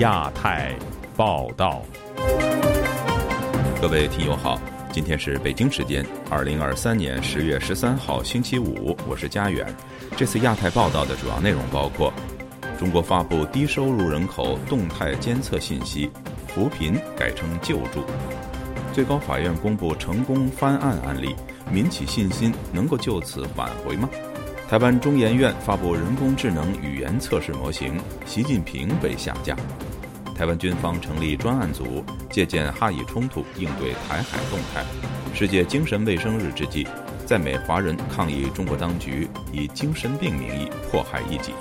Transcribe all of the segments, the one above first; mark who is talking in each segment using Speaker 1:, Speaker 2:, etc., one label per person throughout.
Speaker 1: 亚太报道，
Speaker 2: 各位听友好，今天是北京时间二零二三年十月十三号星期五，我是佳远。这次亚太报道的主要内容包括：中国发布低收入人口动态监测信息，扶贫改成救助；最高法院公布成功翻案案例，民企信心能够就此挽回吗？台湾中研院发布人工智能语言测试模型，习近平被下架。台湾军方成立专案组，借鉴哈以冲突应对台海动态。世界精神卫生日之际，在美华人抗议中国当局以精神病名义迫害异己。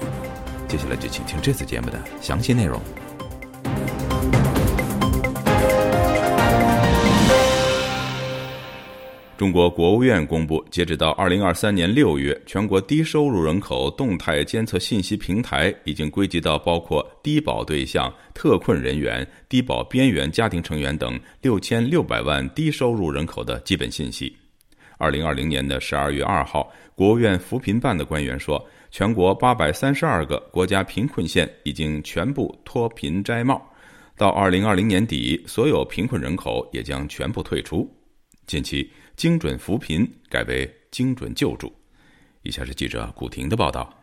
Speaker 2: 接下来就请听这次节目的详细内容。中国国务院公布，截止到二零二三年六月，全国低收入人口动态监测信息平台已经归集到包括低保对象、特困人员、低保边缘家庭成员等六千六百万低收入人口的基本信息。二零二零年的十二月二号，国务院扶贫办的官员说，全国八百三十二个国家贫困县已经全部脱贫摘帽，到二零二零年底，所有贫困人口也将全部退出。近期。精准扶贫改为精准救助。以下是记者古婷的报道。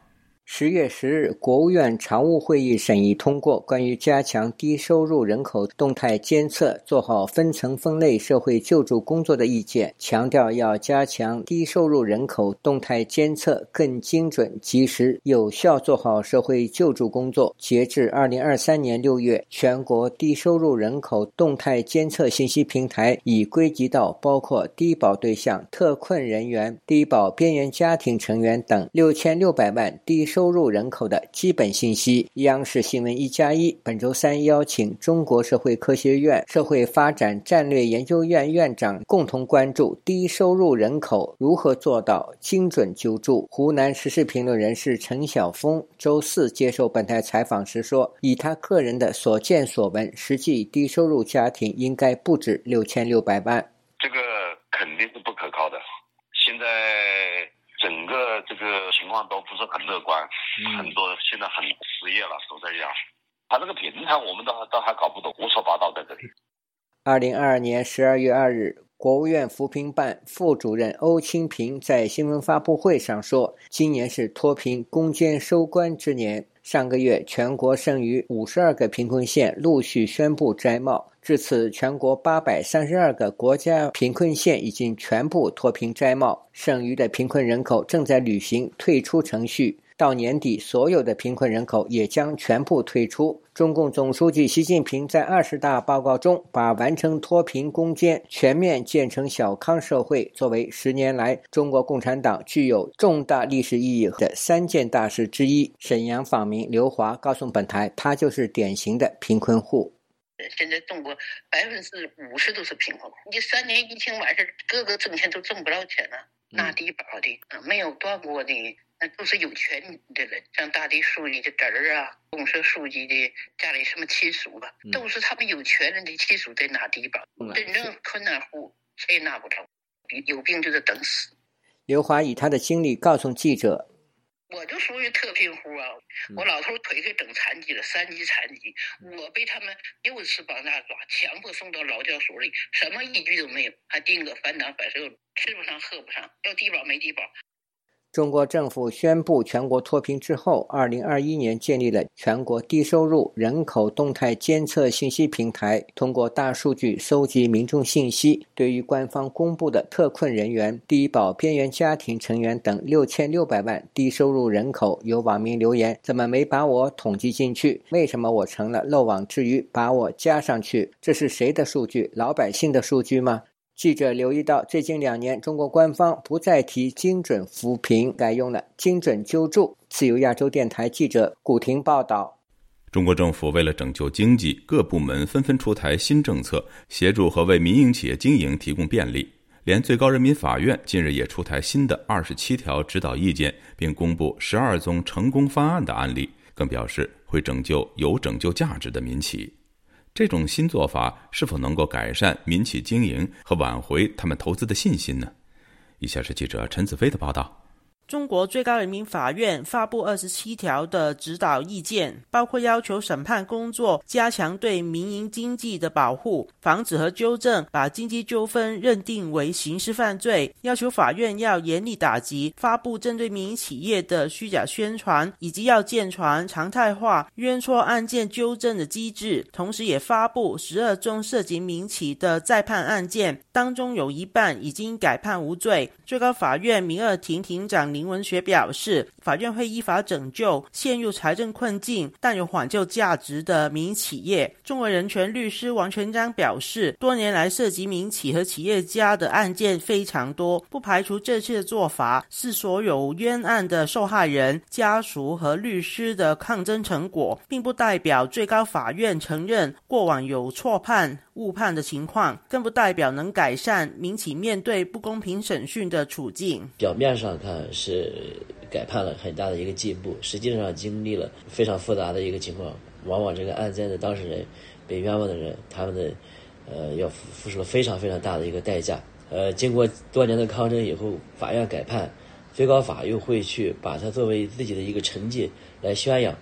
Speaker 3: 十月十日，国务院常务会议审议通过关于加强低收入人口动态监测、做好分层分类社会救助工作的意见，强调要加强低收入人口动态监测，更精准、及时、有效做好社会救助工作。截至二零二三年六月，全国低收入人口动态监测信息平台已归集到包括低保对象、特困人员、低保边缘家庭成员等六千六百万低。收入人口的基本信息。央视新闻一加一本周三邀请中国社会科学院社会发展战略研究院院长共同关注低收入人口如何做到精准救助。湖南时事评论人士陈晓峰周四接受本台采访时说：“以他个人的所见所闻，实际低收入家庭应该不止六千六百万。
Speaker 4: 这个肯定是不可靠的。现在。”整个这个情况都不是很乐观，很多现在很失业了，都在样。他这个平台我们都都还搞不懂，胡说八道在这里。
Speaker 3: 二零二二年十二月二日，国务院扶贫办副主任欧清平在新闻发布会上说：“今年是脱贫攻坚收官之年。上个月，全国剩余五十二个贫困县陆续宣布摘帽。”至此，全国八百三十二个国家贫困县已经全部脱贫摘帽，剩余的贫困人口正在履行退出程序。到年底，所有的贫困人口也将全部退出。中共总书记习近平在二十大报告中，把完成脱贫攻坚、全面建成小康社会作为十年来中国共产党具有重大历史意义的三件大事之一。沈阳访民刘华告诉本台，他就是典型的贫困户。
Speaker 5: 现在中国百分之五十都是贫困户，你三年疫情完事各个挣钱都挣不着钱了，拿低保的，没有断过的，那都是有权的人，像大地书记的侄儿啊，公社书记的家里什么亲属吧，都是他们有权人的亲属在拿低保，真正困难户谁也拿不着，有病就得等死。
Speaker 3: 刘华以他的经历告诉记者。
Speaker 5: 我就属于特贫户啊！我老头腿给整残疾了，三级残疾。我被他们又次绑架抓，强迫送到劳教所里，什么依据都没有，还定个反党反社，吃不上喝不上，要低保没低保。
Speaker 3: 中国政府宣布全国脱贫之后，二零二一年建立了全国低收入人口动态监测信息平台，通过大数据搜集民众信息，对于官方公布的特困人员、低保边缘家庭成员等六千六百万低收入人口，有网民留言：怎么没把我统计进去？为什么我成了漏网之鱼？把我加上去？这是谁的数据？老百姓的数据吗？记者留意到，最近两年，中国官方不再提精准扶贫，改用了精准救助。自由亚洲电台记者古婷报道：
Speaker 2: 中国政府为了拯救经济，各部门纷纷出台新政策，协助和为民营企业经营提供便利。连最高人民法院近日也出台新的二十七条指导意见，并公布十二宗成功方案的案例，更表示会拯救有拯救价值的民企。这种新做法是否能够改善民企经营和挽回他们投资的信心呢？以下是记者陈子飞的报道。
Speaker 6: 中国最高人民法院发布二十七条的指导意见，包括要求审判工作加强对民营经济的保护，防止和纠正把经济纠纷认定为刑事犯罪；要求法院要严厉打击发布针对民营企业的虚假宣传，以及要健全常态化冤错案件纠正的机制。同时，也发布十二宗涉及民企的再判案件，当中有一半已经改判无罪。最高法院民二庭庭长。林文学表示，法院会依法拯救陷入财政困境但有缓救价值的民营企业。中国人权律师王全章表示，多年来涉及民企和企业家的案件非常多，不排除这次的做法是所有冤案的受害人家属和律师的抗争成果，并不代表最高法院承认过往有错判。误判的情况，更不代表能改善民企面对不公平审讯的处境。
Speaker 7: 表面上看是是改判了很大的一个进步，实际上经历了非常复杂的一个情况。往往这个案件的当事人、被冤枉的人，他们的呃要付出了非常非常大的一个代价。呃，经过多年的抗争以后，法院改判，最高法又会去把它作为自己的一个成绩来宣扬。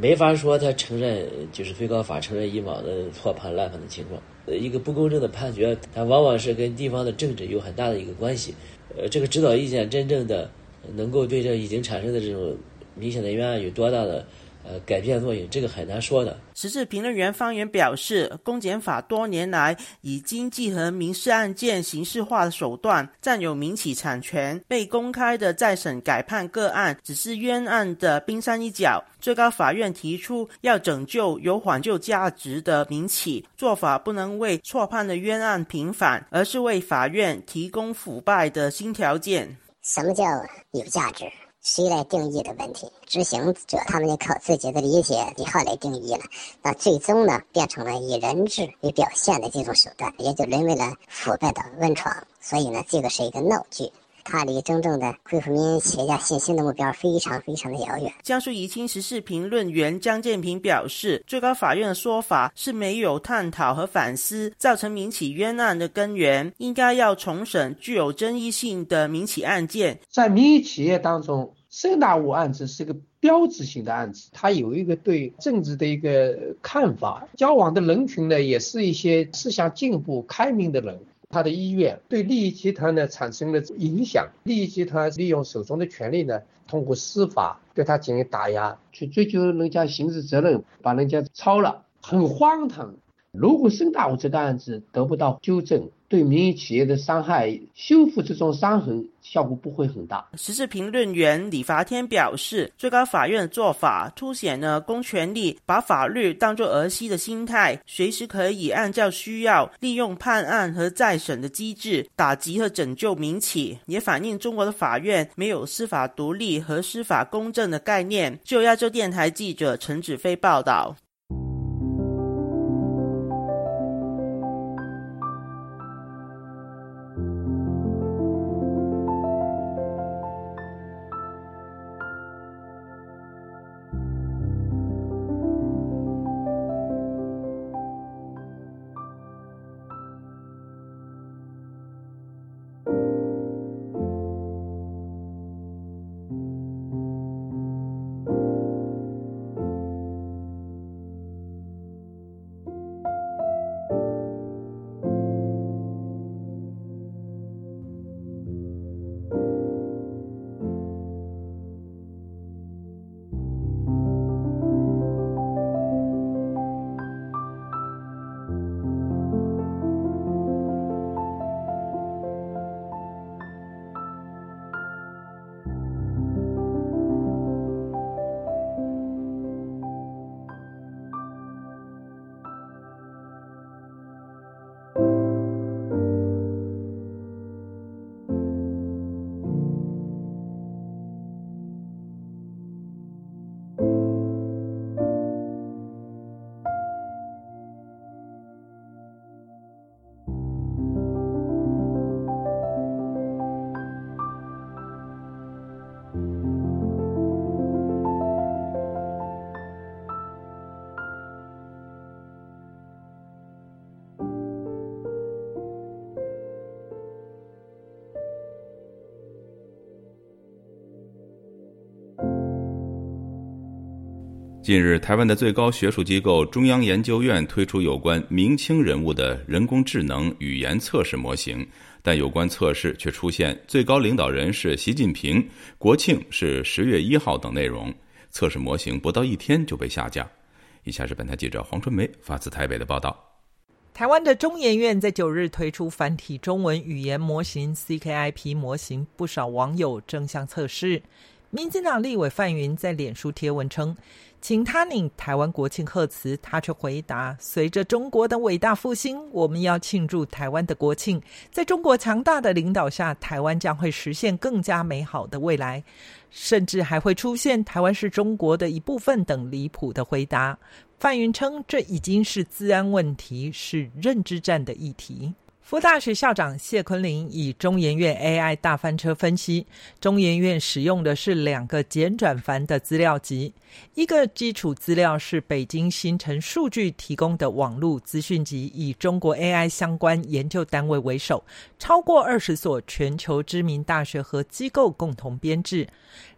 Speaker 7: 没法说他承认，就是最高法承认以往的错判滥判的情况。呃，一个不公正的判决，它往往是跟地方的政治有很大的一个关系。呃，这个指导意见真正的能够对这已经产生的这种明显的冤案有多大的？呃，改变作用这个很难说的。
Speaker 6: 时事评论员方圆表示，公检法多年来以经济和民事案件刑事化的手段占有民企产权，被公开的再审改判个案只是冤案的冰山一角。最高法院提出要拯救有缓救价值的民企，做法不能为错判的冤案平反，而是为法院提供腐败的新条件。
Speaker 8: 什么叫有价值？谁来定义的问题？执行者他们就靠自己的理解以后来定义了，那最终呢，变成了以人质为表现的这种手段，也就沦为了腐败的温床。所以呢，这个是一个闹剧。它离真正的恢复民营企业家信心的目标非常非常的遥远。
Speaker 6: 江苏宜兴时事评论员张建平表示，最高法院的说法是没有探讨和反思造成民企冤案的根源，应该要重审具有争议性的民企案件。
Speaker 9: 在民营企业当中，盛大物案子是个标志性的案子，它有一个对政治的一个看法，交往的人群呢，也是一些思想进步、开明的人。他的意愿对利益集团呢产生了影响，利益集团利用手中的权力呢，通过司法对他进行打压，去追究人家刑事责任，把人家抄了，很荒唐。如果孙大武这个案子得不到纠正，对民营企业的伤害修复这种伤痕效果不会很大。
Speaker 6: 时事评论员李发天表示，最高法院的做法凸显了公权力把法律当作儿戏的心态，随时可以按照需要利用判案和再审的机制打击和拯救民企，也反映中国的法院没有司法独立和司法公正的概念。就亚洲电台记者陈子飞报道。
Speaker 2: 近日，台湾的最高学术机构中央研究院推出有关明清人物的人工智能语言测试模型，但有关测试却出现最高领导人是习近平、国庆是十月一号等内容，测试模型不到一天就被下架。以下是本台记者黄春梅发自台北的报道：
Speaker 10: 台湾的中研院在九日推出繁体中文语言模型 CKIP 模型，不少网友争相测试。民进党立委范云在脸书贴文称，请他领台湾国庆贺词，他却回答：随着中国的伟大复兴，我们要庆祝台湾的国庆。在中国强大的领导下，台湾将会实现更加美好的未来，甚至还会出现台湾是中国的一部分等离谱的回答。范云称，这已经是治安问题，是认知战的议题。福大学校长谢坤林以中研院 AI 大翻车分析，中研院使用的是两个简转繁的资料集，一个基础资料是北京新城数据提供的网络资讯集，以中国 AI 相关研究单位为首，超过二十所全球知名大学和机构共同编制；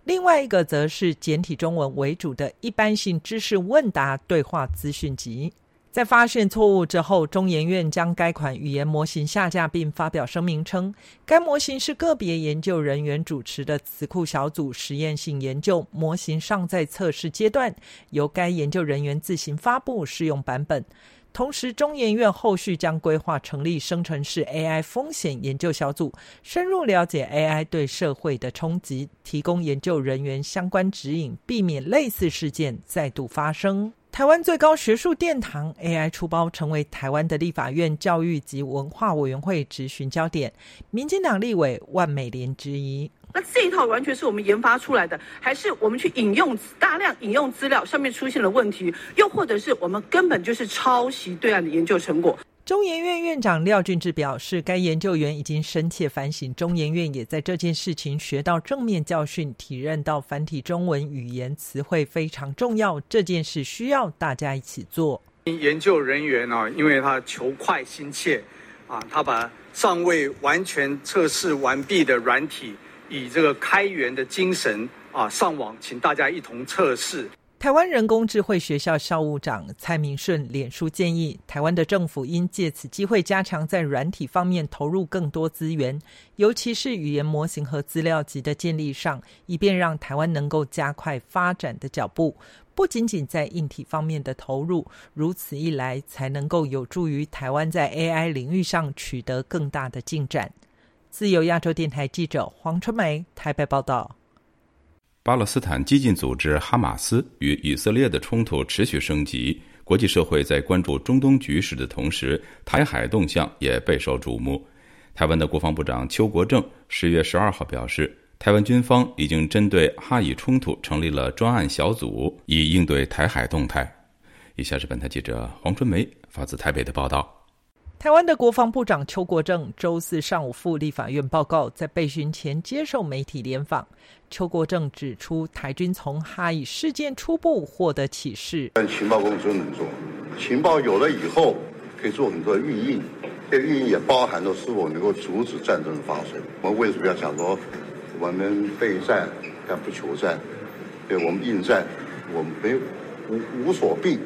Speaker 10: 另外一个则是简体中文为主的一般性知识问答对话资讯集。在发现错误之后，中研院将该款语言模型下架，并发表声明称，该模型是个别研究人员主持的词库小组实验性研究，模型尚在测试阶段，由该研究人员自行发布试用版本。同时，中研院后续将规划成立生成式 AI 风险研究小组，深入了解 AI 对社会的冲击，提供研究人员相关指引，避免类似事件再度发生。台湾最高学术殿堂 AI 出包，成为台湾的立法院教育及文化委员会质询焦点。民进党立委万美莲之一：
Speaker 11: 那这一套完全是我们研发出来的，还是我们去引用大量引用资料上面出现了问题？又或者是我们根本就是抄袭对岸的研究成果？
Speaker 10: 中研院院长廖俊志表示，该研究员已经深切反省，中研院也在这件事情学到正面教训，体认到繁体中文语言词汇非常重要，这件事需要大家一起做。
Speaker 12: 研究人员呢，因为他求快心切，啊，他把尚未完全测试完毕的软体，以这个开源的精神啊上网，请大家一同测试。
Speaker 10: 台湾人工智慧学校校务长蔡明顺脸书建议，台湾的政府应借此机会加强在软体方面投入更多资源，尤其是语言模型和资料集的建立上，以便让台湾能够加快发展的脚步。不仅仅在硬体方面的投入，如此一来才能够有助于台湾在 AI 领域上取得更大的进展。自由亚洲电台记者黄春梅台北报道。
Speaker 2: 巴勒斯坦激进组织哈马斯与以色列的冲突持续升级，国际社会在关注中东局势的同时，台海动向也备受瞩目。台湾的国防部长邱国正十月十二号表示，台湾军方已经针对哈以冲突成立了专案小组，以应对台海动态。以下是本台记者黄春梅发自台北的报道。
Speaker 10: 台湾的国防部长邱国正周四上午赴立法院报告，在被询前接受媒体联访。邱国正指出，台军从哈以事件初步获得启示，
Speaker 13: 但情报工作能做，情报有了以后，可以做很多预应，这个预应也包含了是否能够阻止战争的发生。我们为什么要讲说，我们备战但不求战？对我们应战，我们没无无所避。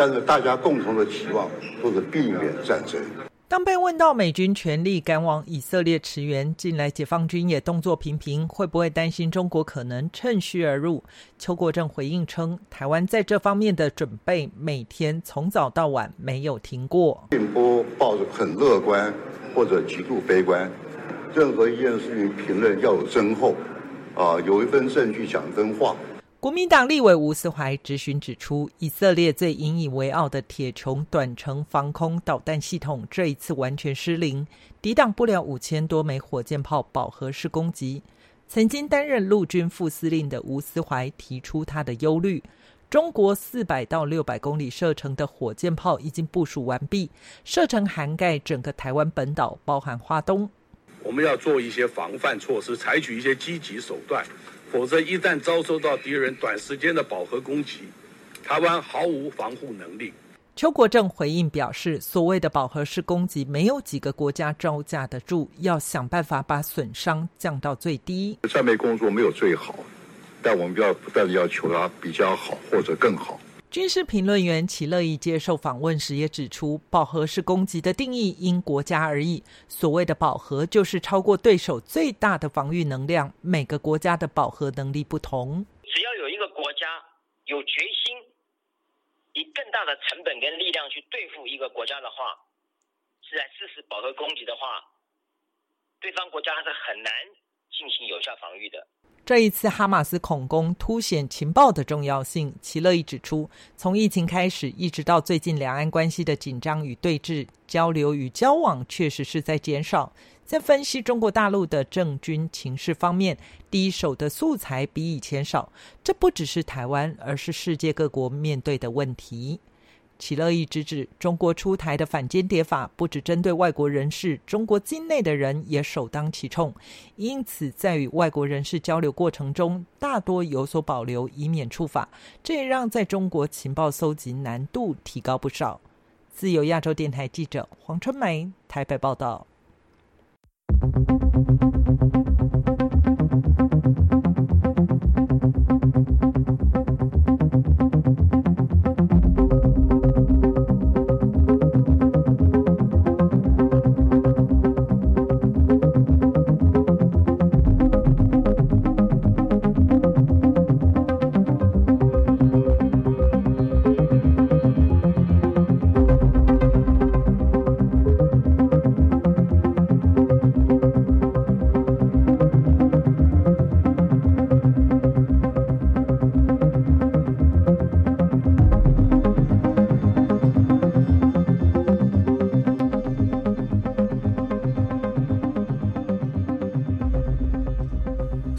Speaker 13: 但是大家共同的期望都是避免战争。
Speaker 10: 当被问到美军全力赶往以色列驰援，近来解放军也动作频频，会不会担心中国可能趁虚而入？邱国正回应称，台湾在这方面的准备每天从早到晚没有停过，
Speaker 13: 并不抱着很乐观或者极度悲观。任何一件事情评论要有真厚，啊，有一份证据讲真话。
Speaker 10: 国民党立委吴思怀质询指出，以色列最引以为傲的铁穹短程防空导弹系统，这一次完全失灵，抵挡不了五千多枚火箭炮饱和式攻击。曾经担任陆军副司令的吴思怀提出他的忧虑：中国四百到六百公里射程的火箭炮已经部署完毕，射程涵盖整个台湾本岛，包含花东。
Speaker 14: 我们要做一些防范措施，采取一些积极手段。否则，一旦遭受到敌人短时间的饱和攻击，台湾毫无防护能力。
Speaker 10: 邱国正回应表示，所谓的饱和式攻击，没有几个国家招架得住，要想办法把损伤降到最低。
Speaker 13: 战备工作没有最好，但我们要不断的要求它比较好或者更好。
Speaker 10: 军事评论员齐乐意接受访问时也指出，饱和式攻击的定义因国家而异。所谓的饱和，就是超过对手最大的防御能量。每个国家的饱和能力不同。
Speaker 15: 只要有一个国家有决心以更大的成本跟力量去对付一个国家的话，是在实施饱和攻击的话，对方国家是很难进行有效防御的。
Speaker 10: 这一次哈马斯恐攻凸显情报的重要性。齐乐意指出，从疫情开始，一直到最近两岸关系的紧张与对峙，交流与交往确实是在减少。在分析中国大陆的政军情势方面，第一手的素材比以前少。这不只是台湾，而是世界各国面对的问题。其乐意直指，中国出台的反间谍法不只针对外国人士，中国境内的人也首当其冲。因此，在与外国人士交流过程中，大多有所保留，以免触法。这也让在中国情报搜集难度提高不少。自由亚洲电台记者黄春梅台北报道。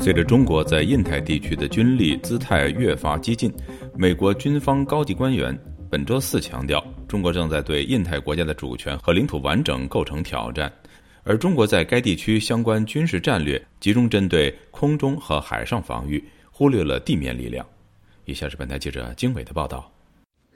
Speaker 2: 随着中国在印太地区的军力姿态越发激进，美国军方高级官员本周四强调，中国正在对印太国家的主权和领土完整构成挑战，而中国在该地区相关军事战略集中针对空中和海上防御，忽略了地面力量。以下是本台记者经纬的报道。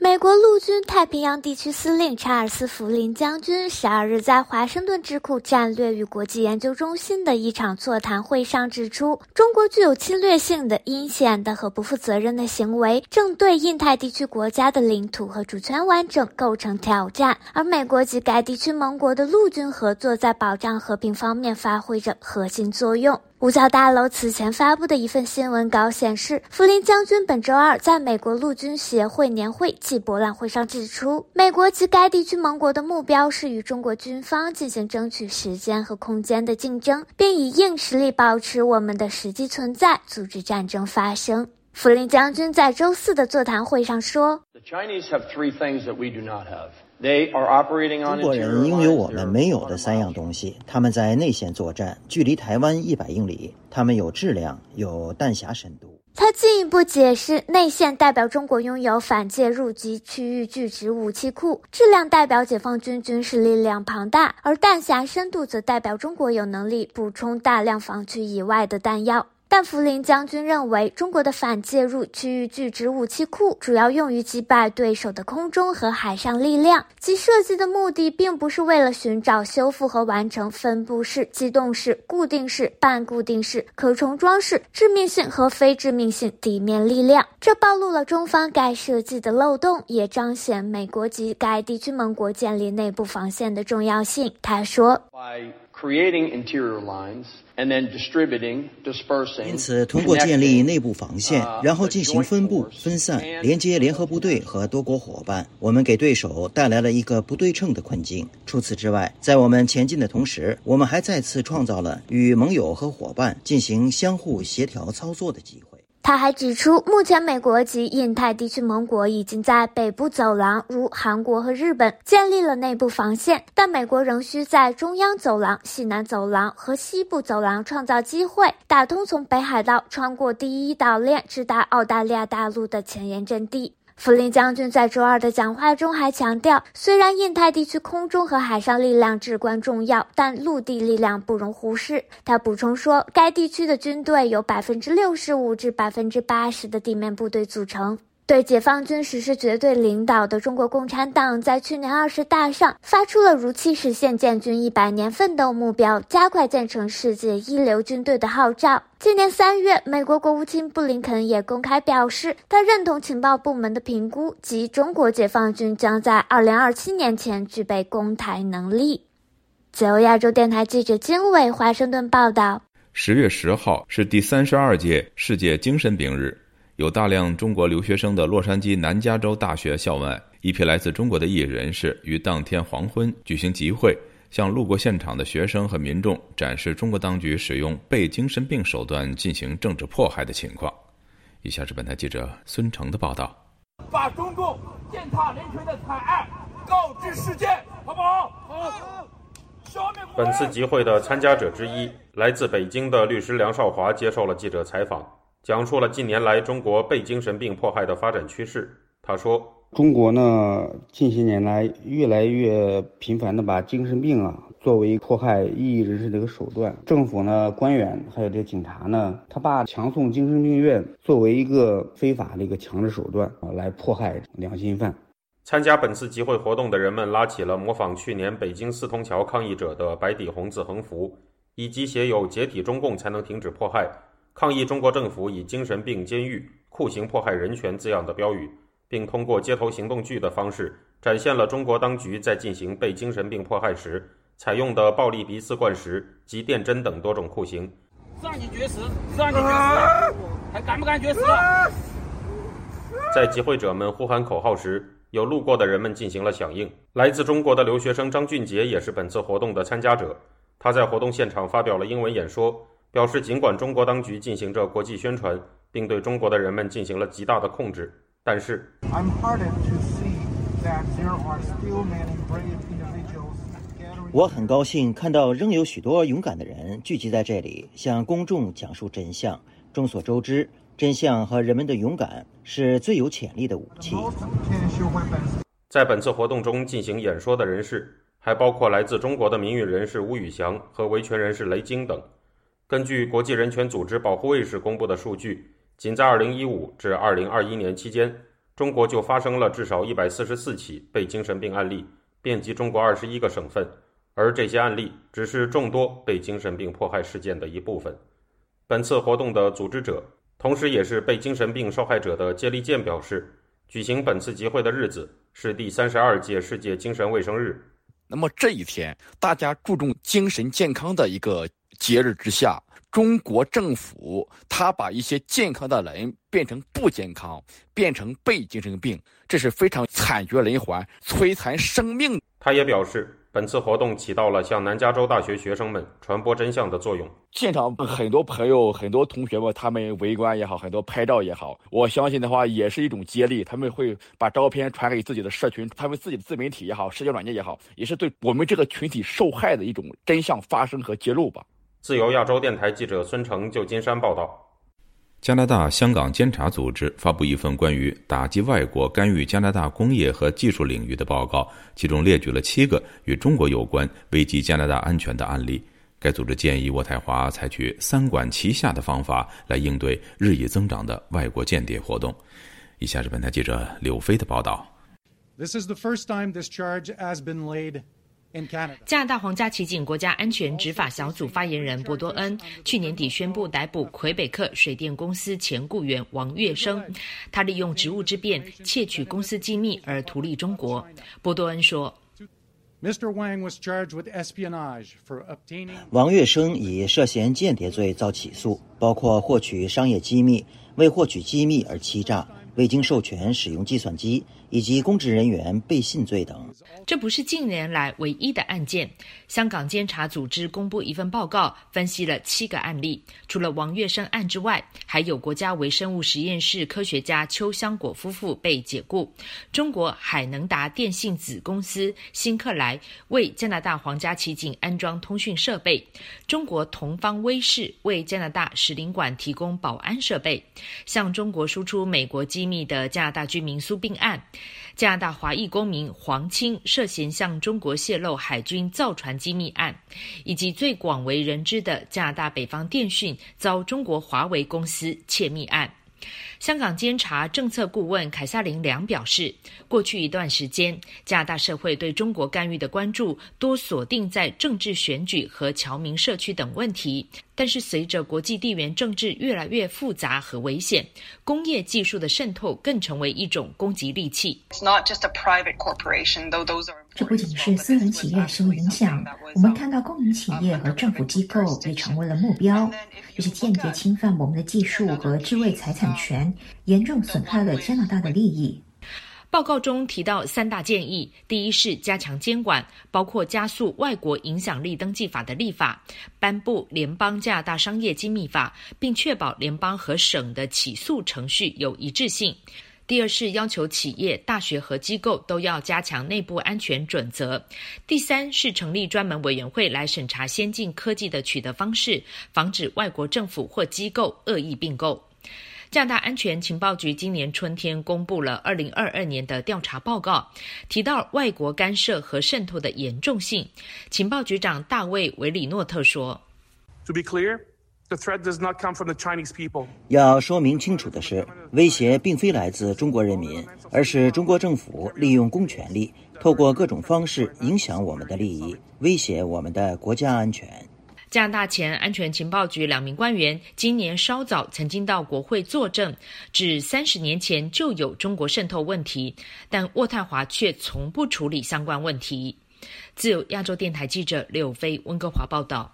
Speaker 16: 美国陆军太平洋地区司令查尔斯·福林将军十二日在华盛顿智库战略与国际研究中心的一场座谈会上指出，中国具有侵略性的、阴险的和不负责任的行为，正对印太地区国家的领土和主权完整构成挑战。而美国及该地区盟国的陆军合作在保障和平方面发挥着核心作用。五角大楼此前发布的一份新闻稿显示，福林将军本周二在美国陆军协会年会暨博览会上指出，美国及该地区盟国的目标是与中国军方进行争取时间和空间的竞争，并以硬实力保持我们的实际存在，阻止战争发生。福林将军在周四的座谈会上说。
Speaker 17: 中国人拥有我们没有的三样东西：他们在内线作战，距离台湾一百英里；他们有质量，有弹匣深度。
Speaker 16: 他进一步解释，内线代表中国拥有反介入及区域拒止武器库；质量代表解放军军事力量庞大，而弹匣深度则代表中国有能力补充大量防区以外的弹药。但福林将军认为，中国的反介入区域拒止武器库主要用于击败对手的空中和海上力量，其设计的目的并不是为了寻找、修复和完成分布式、机动式、固定式、半固定式、可重装式、致命性和非致命性地面力量。这暴露了中方该设计的漏洞，也彰显美国及该地区盟国建立内部防线的重要性。他说。
Speaker 17: 因此，通过建立内部防线，然后进行分布、分散、连接联合部队和多国伙伴，我们给对手带来了一个不对称的困境。除此之外，在我们前进的同时，我们还再次创造了与盟友和伙伴进行相互协调操作的机会。
Speaker 16: 他还指出，目前美国及印太地区盟国已经在北部走廊，如韩国和日本，建立了内部防线，但美国仍需在中央走廊、西南走廊和西部走廊创造机会，打通从北海道穿过第一岛链直达澳大利亚大陆的前沿阵地。福林将军在周二的讲话中还强调，虽然印太地区空中和海上力量至关重要，但陆地力量不容忽视。他补充说，该地区的军队由百分之六十五至百分之八十的地面部队组成。对解放军实施绝对领导的中国共产党，在去年二十大上发出了如期实现建军一百年奋斗目标、加快建成世界一流军队的号召。今年三月，美国国务卿布林肯也公开表示，他认同情报部门的评估，即中国解放军将在二零二七年前具备攻台能力。自由亚洲电台记者金伟华盛顿报道。
Speaker 2: 十月十号是第三十二届世界精神病日。有大量中国留学生的洛杉矶南加州大学校外，一批来自中国的艺人士于当天黄昏举行集会，向路过现场的学生和民众展示中国当局使用被精神病手段进行政治迫害的情况。以下是本台记者孙成的报道：
Speaker 18: 把中共践踏人权的惨案告知世界，好不好？好。
Speaker 19: 本次集会的参加者之一，来自北京的律师梁少华接受了记者采访。讲述了近年来中国被精神病迫害的发展趋势。他说：“
Speaker 20: 中国呢，近些年来越来越频繁地把精神病啊作为迫害异议人士的一个手段。政府呢，官员还有这警察呢，他把强送精神病院作为一个非法的一个强制手段啊，来迫害良心犯。”
Speaker 19: 参加本次集会活动的人们拉起了模仿去年北京四通桥抗议者的白底红字横幅，以及写有“解体中共才能停止迫害”。抗议中国政府以精神病监狱、酷刑迫害人权字样的标语，并通过街头行动剧的方式展现了中国当局在进行被精神病迫害时采用的暴力鼻饲灌食及电针等多种酷刑。
Speaker 18: 让你绝食，让你绝食，还敢不敢绝食？
Speaker 19: 在集会者们呼喊口号时，有路过的人们进行了响应。来自中国的留学生张俊杰也是本次活动的参加者，他在活动现场发表了英文演说。表示，尽管中国当局进行着国际宣传，并对中国的人们进行了极大的控制，但是，
Speaker 17: 我很高兴看到仍有许多勇敢的人聚集在这里，向公众讲述真相。众所周知，真相和人们的勇敢是最有潜力的武器。
Speaker 19: 在本次活动中进行演说的人士，还包括来自中国的名誉人士吴宇翔和维权人士雷晶等。根据国际人权组织保护卫士公布的数据，仅在2015至2021年期间，中国就发生了至少144起被精神病案例，遍及中国21个省份。而这些案例只是众多被精神病迫害事件的一部分。本次活动的组织者，同时也是被精神病受害者的接力健表示，举行本次集会的日子是第三十二届世界精神卫生日。
Speaker 21: 那么这一天，大家注重精神健康的一个。节日之下，中国政府他把一些健康的人变成不健康，变成被精神病，这是非常惨绝人寰、摧残生命。
Speaker 19: 他也表示，本次活动起到了向南加州大学学生们传播真相的作用。
Speaker 21: 现场很多朋友、很多同学们，他们围观也好，很多拍照也好，我相信的话也是一种接力。他们会把照片传给自己的社群，他们自己的自媒体也好，社交软件也好，也是对我们这个群体受害的一种真相发声和揭露吧。
Speaker 19: 自由亚洲电台记者孙成，旧金山报道：
Speaker 2: 加拿大香港监察组织发布一份关于打击外国干预加拿大工业和技术领域的报告，其中列举了七个与中国有关、危及加拿大安全的案例。该组织建议渥太华采取三管齐下的方法来应对日益增长的外国间谍活动。以下是本台记者柳飞的报道。
Speaker 22: This is the first time this charge has been laid.
Speaker 23: 加拿大皇家骑警国家安全执法小组发言人波多恩去年底宣布逮捕魁北克水电公司前雇员王月生，他利用职务之便窃取公司机密而图利中国。波多恩说：“
Speaker 17: 王月生以涉嫌间谍罪遭起诉，包括获取商业机密、为获取机密而欺诈、未经授权使用计算机。”以及公职人员背信罪等，
Speaker 23: 这不是近年来唯一的案件。香港监察组织公布一份报告，分析了七个案例。除了王月生案之外，还有国家微生物实验室科学家邱香果夫妇被解雇，中国海能达电信子公司新克莱为加拿大皇家骑警安装通讯设备，中国同方威视为加拿大使领馆提供保安设备，向中国输出美国机密的加拿大居民苏病案。加拿大华裔公民黄清涉嫌向中国泄露海军造船机密案，以及最广为人知的加拿大北方电讯遭中国华为公司窃密案。香港监察政策顾问凯撒琳良表示，过去一段时间，加拿大社会对中国干预的关注多锁定在政治选举和侨民社区等问题。但是，随着国际地缘政治越来越复杂和危险，工业技术的渗透更成为一种攻击利器。
Speaker 24: 这不仅是私人企业受影响，我们看到公营企业和政府机构也成为了目标，这是间接侵犯我们的技术和智慧财产权，严重损害了加拿大的利益。
Speaker 23: 报告中提到三大建议：第一是加强监管，包括加速外国影响力登记法的立法，颁布联邦加拿大商业机密法，并确保联邦和省的起诉程序有一致性；第二是要求企业、大学和机构都要加强内部安全准则；第三是成立专门委员会来审查先进科技的取得方式，防止外国政府或机构恶意并购。加拿大安全情报局今年春天公布了二零二二年的调查报告，提到外国干涉和渗透的严重性。情报局长大卫·维里诺特说
Speaker 25: ：“To be clear, the threat does not come from the Chinese people。
Speaker 17: 要说明清楚的是，威胁并非来自中国人民，而是中国政府利用公权力，透过各种方式影响我们的利益，威胁我们的国家安全。”
Speaker 23: 加拿大前安全情报局两名官员今年稍早曾经到国会作证，指三十年前就有中国渗透问题，但渥太华却从不处理相关问题。自由亚洲电台记者柳飞温哥华报道。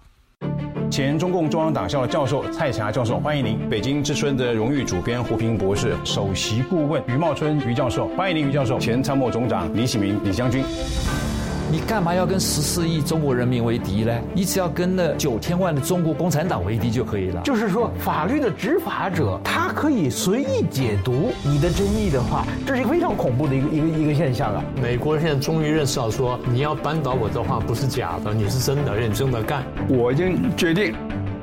Speaker 26: 前中共中央党校教授蔡霞教授，欢迎您。北京之春的荣誉主编胡平博士，首席顾问于茂春于教授，欢迎您于教授。前参谋总长李启明李将军。
Speaker 27: 你干嘛要跟十四亿中国人民为敌呢？你只要跟那九千万的中国共产党为敌就可以了。
Speaker 28: 就是说，法律的执法者他可以随意解读你的争议的话，这是一个非常恐怖的一个一个一个现象啊！
Speaker 29: 美国人现在终于认识到，说你要扳倒我的话不是假的，你是真的认真的干。
Speaker 26: 我已经决定，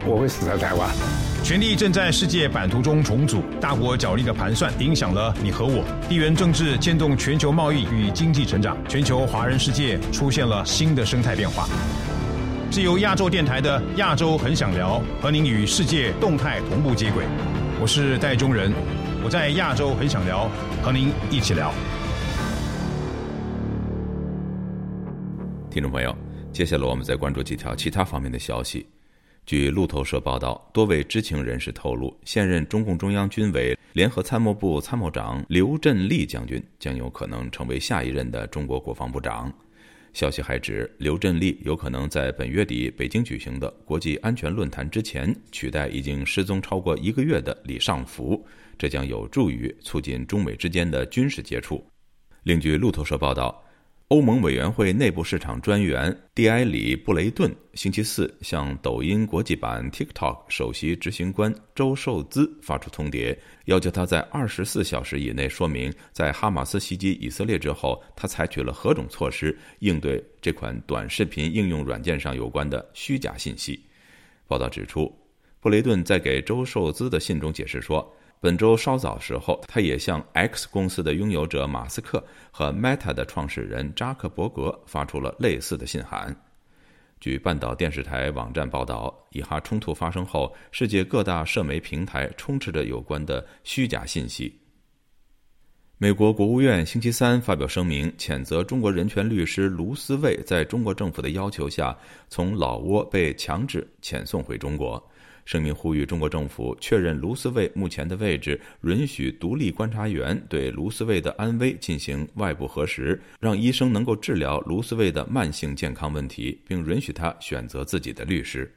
Speaker 26: 我会死在台湾。
Speaker 30: 权力正在世界版图中重组，大国角力的盘算影响了你和我。地缘政治牵动全球贸易与经济成长，全球华人世界出现了新的生态变化。是由亚洲电台的《亚洲很想聊》和您与世界动态同步接轨。我是戴中仁，我在亚洲很想聊，和您一起聊。
Speaker 2: 听众朋友，接下来我们再关注几条其他方面的消息。据路透社报道，多位知情人士透露，现任中共中央军委联合参谋部参谋长刘振立将军将有可能成为下一任的中国国防部长。消息还指，刘振立有可能在本月底北京举行的国际安全论坛之前取代已经失踪超过一个月的李尚福，这将有助于促进中美之间的军事接触。另据路透社报道。欧盟委员会内部市场专员蒂埃里·布雷顿星期四向抖音国际版 TikTok 首席执行官周受资发出通牒，要求他在二十四小时以内说明，在哈马斯袭击以色列之后，他采取了何种措施应对这款短视频应用软件上有关的虚假信息。报道指出，布雷顿在给周受资的信中解释说。本周稍早时候，他也向 X 公司的拥有者马斯克和 Meta 的创始人扎克伯格发出了类似的信函。据半岛电视台网站报道，以哈冲突发生后，世界各大社媒平台充斥着有关的虚假信息。美国国务院星期三发表声明，谴责中国人权律师卢思卫在中国政府的要求下，从老挝被强制遣送回中国。声明呼吁中国政府确认卢思卫目前的位置，允许独立观察员对卢思卫的安危进行外部核实，让医生能够治疗卢思卫的慢性健康问题，并允许他选择自己的律师。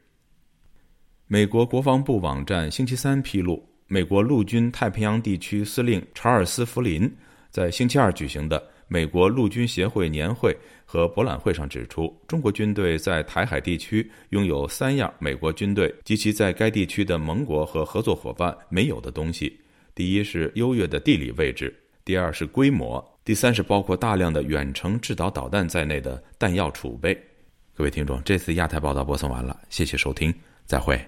Speaker 2: 美国国防部网站星期三披露，美国陆军太平洋地区司令查尔斯·弗林在星期二举行的。美国陆军协会年会和博览会上指出，中国军队在台海地区拥有三样美国军队及其在该地区的盟国和合作伙伴没有的东西：第一是优越的地理位置，第二是规模，第三是包括大量的远程制导导弹在内的弹药储备。各位听众，这次亚太报道播送完了，谢谢收听，再会。